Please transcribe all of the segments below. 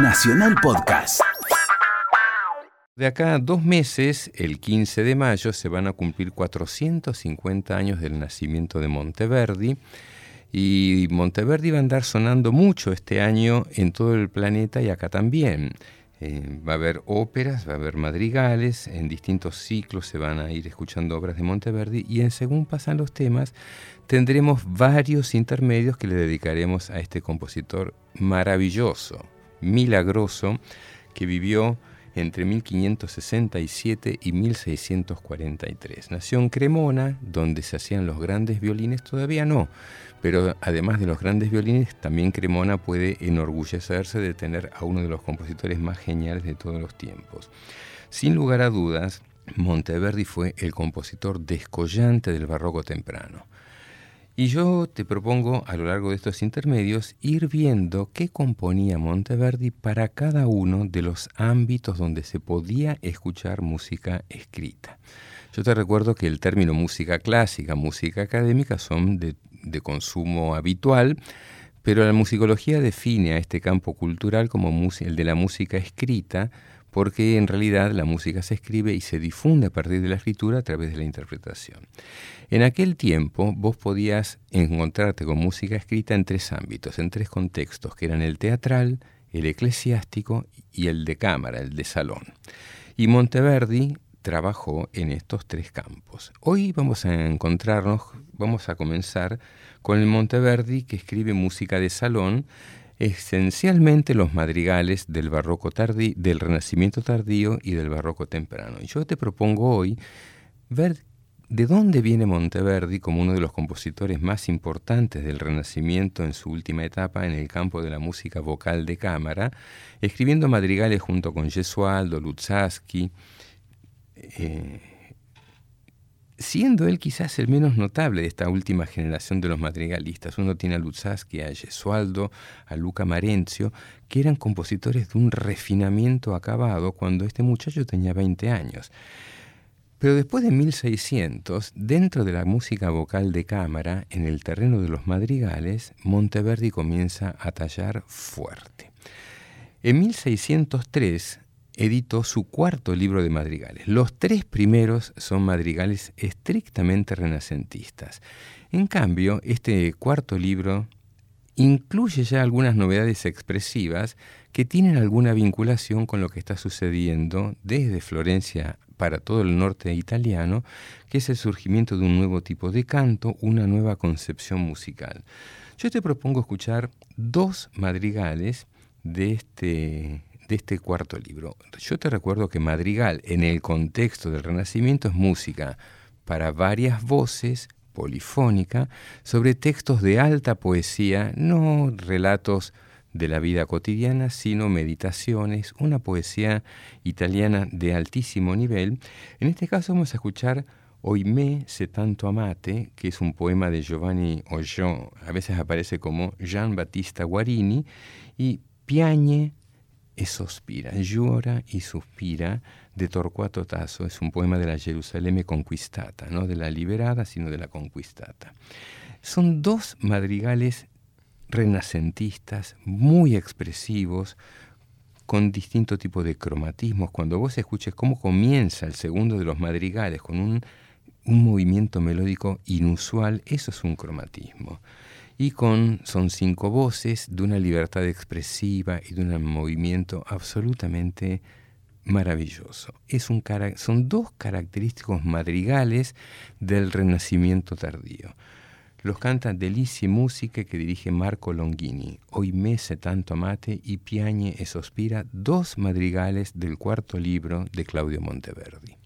Nacional Podcast. De acá a dos meses, el 15 de mayo, se van a cumplir 450 años del nacimiento de Monteverdi. Y Monteverdi va a andar sonando mucho este año en todo el planeta y acá también. Eh, va a haber óperas, va a haber madrigales, en distintos ciclos se van a ir escuchando obras de Monteverdi y en según pasan los temas tendremos varios intermedios que le dedicaremos a este compositor maravilloso, milagroso, que vivió entre 1567 y 1643. Nació en Cremona, donde se hacían los grandes violines, todavía no, pero además de los grandes violines, también Cremona puede enorgullecerse de tener a uno de los compositores más geniales de todos los tiempos. Sin lugar a dudas, Monteverdi fue el compositor descollante del barroco temprano. Y yo te propongo a lo largo de estos intermedios ir viendo qué componía Monteverdi para cada uno de los ámbitos donde se podía escuchar música escrita. Yo te recuerdo que el término música clásica, música académica son de, consumo habitual, pero la musicología define a este campo cultural como el de la música escrita, porque en realidad la música se escribe y se difunde a partir de la escritura a través de la interpretación. En aquel tiempo vos podías encontrarte con música escrita en tres ámbitos, en tres contextos, que eran el teatral, el eclesiástico y el de cámara, el de salón. Y Monteverdi trabajó en estos tres campos. Hoy vamos a encontrarnos, vamos a comenzar con el Monteverdi que escribe música de salón esencialmente los madrigales del barroco tardío, del renacimiento tardío y del barroco temprano. Y yo te propongo hoy ver de dónde viene Monteverdi como uno de los compositores más importantes del Renacimiento en su última etapa en el campo de la música vocal de cámara, escribiendo madrigales junto con Gesualdo, Luzzaschi, eh, siendo él quizás el menos notable de esta última generación de los madrigalistas. Uno tiene a Luzzaschi, a Gesualdo, a Luca Marenzio, que eran compositores de un refinamiento acabado cuando este muchacho tenía 20 años. Pero después de 1600, dentro de la música vocal de cámara, en el terreno de los madrigales, Monteverdi comienza a tallar fuerte. En 1603, editó su cuarto libro de madrigales. Los tres primeros son madrigales estrictamente renacentistas. En cambio, este cuarto libro incluye ya algunas novedades expresivas que tienen alguna vinculación con lo que está sucediendo desde Florencia para todo el norte italiano, que es el surgimiento de un nuevo tipo de canto, una nueva concepción musical. Yo te propongo escuchar dos madrigales de este de este cuarto libro. Yo te recuerdo que Madrigal, en el contexto del Renacimiento, es música para varias voces, polifónica, sobre textos de alta poesía, no relatos de la vida cotidiana, sino meditaciones, una poesía italiana de altísimo nivel. En este caso vamos a escuchar me se tanto amate, que es un poema de Giovanni Ollón, a veces aparece como Jean Battista Guarini, y Piagne e sospira, llora y suspira de Torquato Tasso, es un poema de la Jerusalén conquistata, no de la liberada, sino de la conquistata. Son dos madrigales renacentistas, muy expresivos, con distinto tipo de cromatismos. Cuando vos escuches cómo comienza el segundo de los madrigales con un movimiento melódico inusual, eso es un cromatismo y con son cinco voces de una libertad expresiva y de un movimiento absolutamente maravilloso. Es un, son dos característicos madrigales del Renacimiento tardío. Los canta Delici Musiche que dirige Marco Longini, Hoy mese tanto amate y Piagne e sospira, dos madrigales del cuarto libro de Claudio Monteverdi.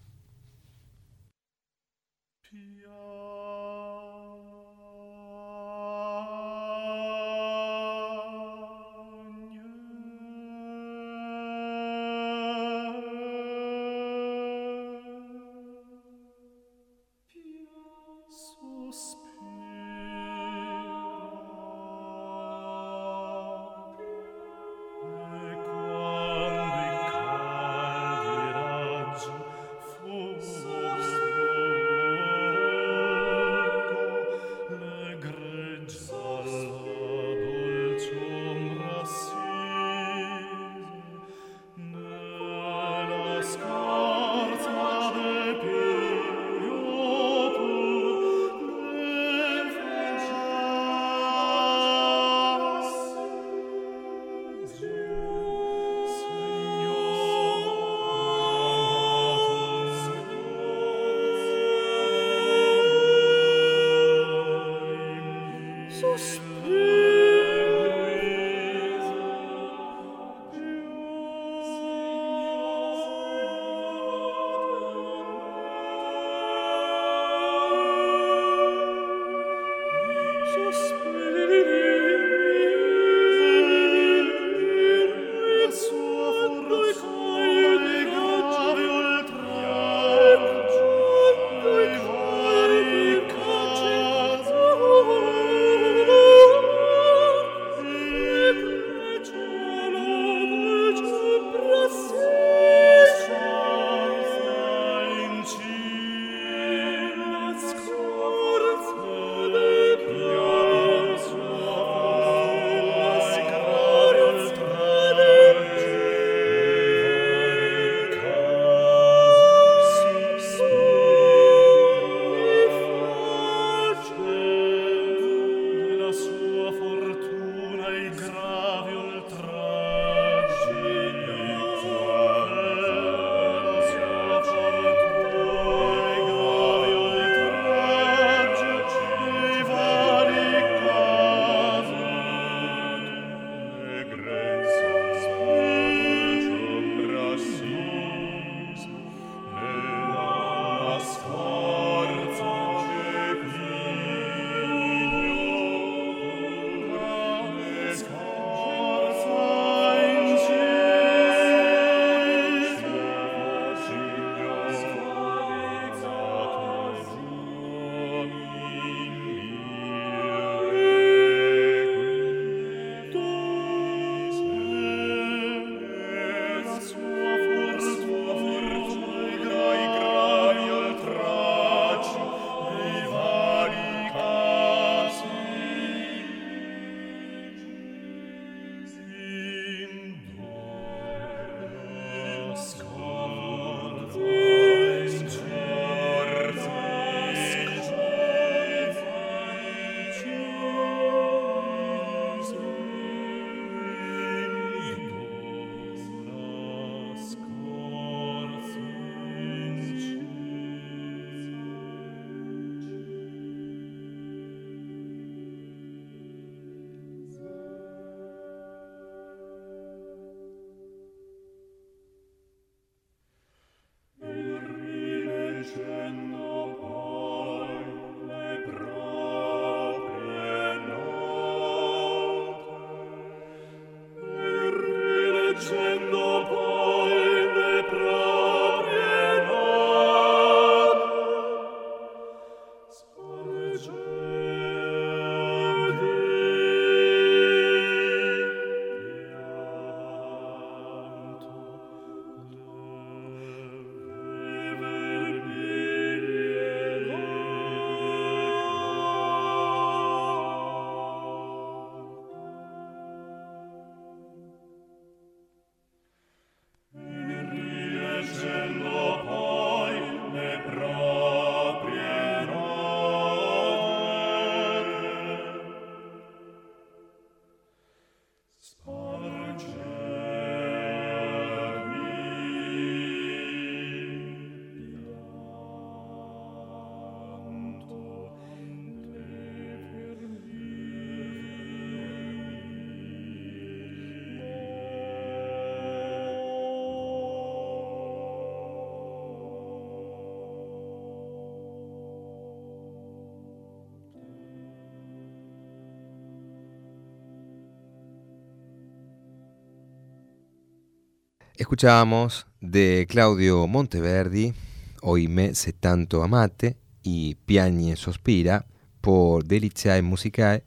Escuchábamos de Claudio Monteverdi, Hoy me se tanto amate y Piagne sospira por Deliziae Musicae,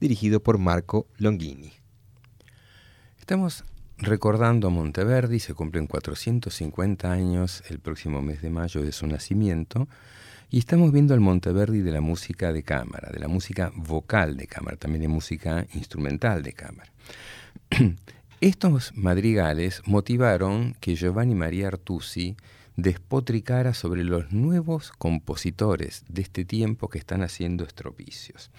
dirigido por Marco Longini. Estamos recordando a Monteverdi, se cumplen 450 años el próximo mes de mayo de su nacimiento, y estamos viendo al Monteverdi de la música de cámara, de la música vocal de cámara, también de música instrumental de cámara. Estos madrigales motivaron que Giovanni Maria Artusi despotricara sobre los nuevos compositores de este tiempo que están haciendo estropicios.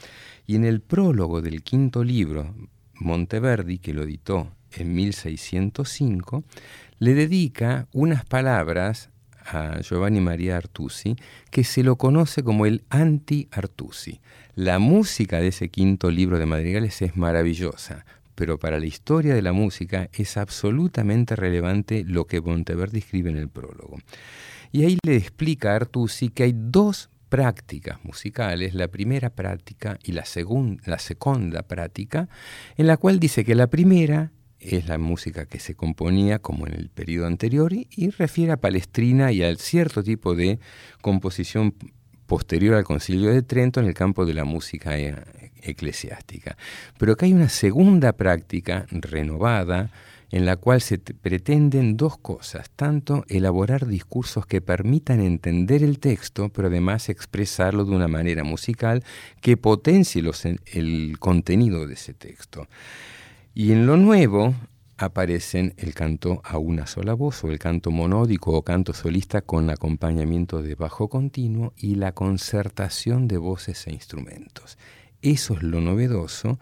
Y en el prólogo del quinto libro, Monteverdi, que lo editó en 1605, le dedica unas palabras a Giovanni Maria Artusi que se lo conoce como el anti-Artusi. La música de ese quinto libro de madrigales es maravillosa, pero para la historia de la música es absolutamente relevante lo que Monteverdi escribe en el prólogo. Y ahí le explica a Artusi que hay dos prácticas musicales, la primera práctica y la, la segunda práctica, en la cual dice que la primera es la música que se componía como en el periodo anterior y, y refiere a Palestrina y al cierto tipo de composición posterior al concilio de Trento en el campo de la música eh, eclesiástica. Pero que hay una segunda práctica renovada en la cual se pretenden dos cosas, tanto elaborar discursos que permitan entender el texto, pero además expresarlo de una manera musical que potencie el contenido de ese texto. Y en lo nuevo aparecen el canto a una sola voz o el canto monódico o canto solista con acompañamiento de bajo continuo y la concertación de voces e instrumentos. Eso es lo novedoso.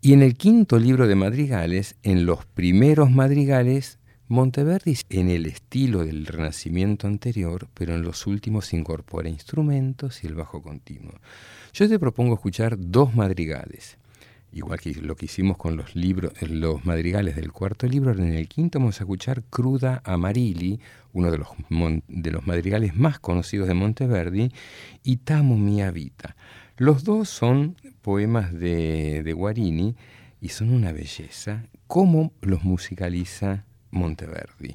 Y en el quinto libro de madrigales, en los primeros madrigales, Monteverdi en el estilo del Renacimiento anterior, pero en los últimos incorpora instrumentos y el bajo continuo. Yo te propongo escuchar dos madrigales igual que lo que hicimos con los libros, los madrigales del cuarto libro, en el quinto vamos a escuchar Cruda Amarili, uno de los, de los madrigales más conocidos de Monteverdi, y Tamo Mia Vita. Los dos son poemas de, de Guarini y son una belleza. ¿Cómo los musicaliza Monteverdi?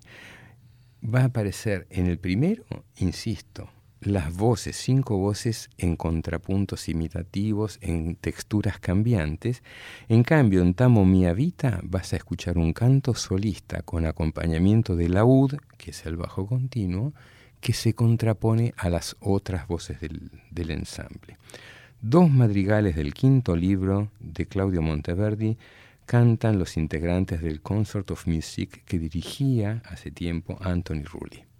Va a aparecer en el primero, insisto, las voces, cinco voces en contrapuntos imitativos, en texturas cambiantes. En cambio, en Tamo Mia Vita vas a escuchar un canto solista con acompañamiento de laúd, que es el bajo continuo, que se contrapone a las otras voces del, del ensamble. Dos madrigales del quinto libro de Claudio Monteverdi cantan los integrantes del Consort of Music que dirigía hace tiempo Anthony Rulli.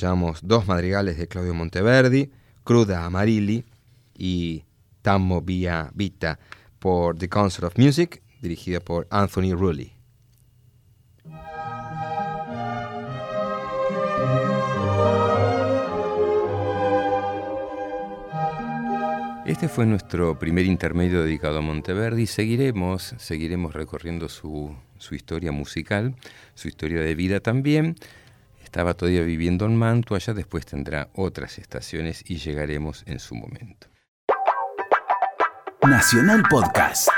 Escuchamos dos madrigales de Claudio Monteverdi, Cruda Amarilli y Tammo Via Vita por The Concert of Music, dirigida por Anthony Rulli. Este fue nuestro primer intermedio dedicado a Monteverdi. Seguiremos, seguiremos recorriendo su, su historia musical, su historia de vida también. Estaba todavía viviendo en Mantua, después tendrá otras estaciones y llegaremos en su momento. Nacional Podcast.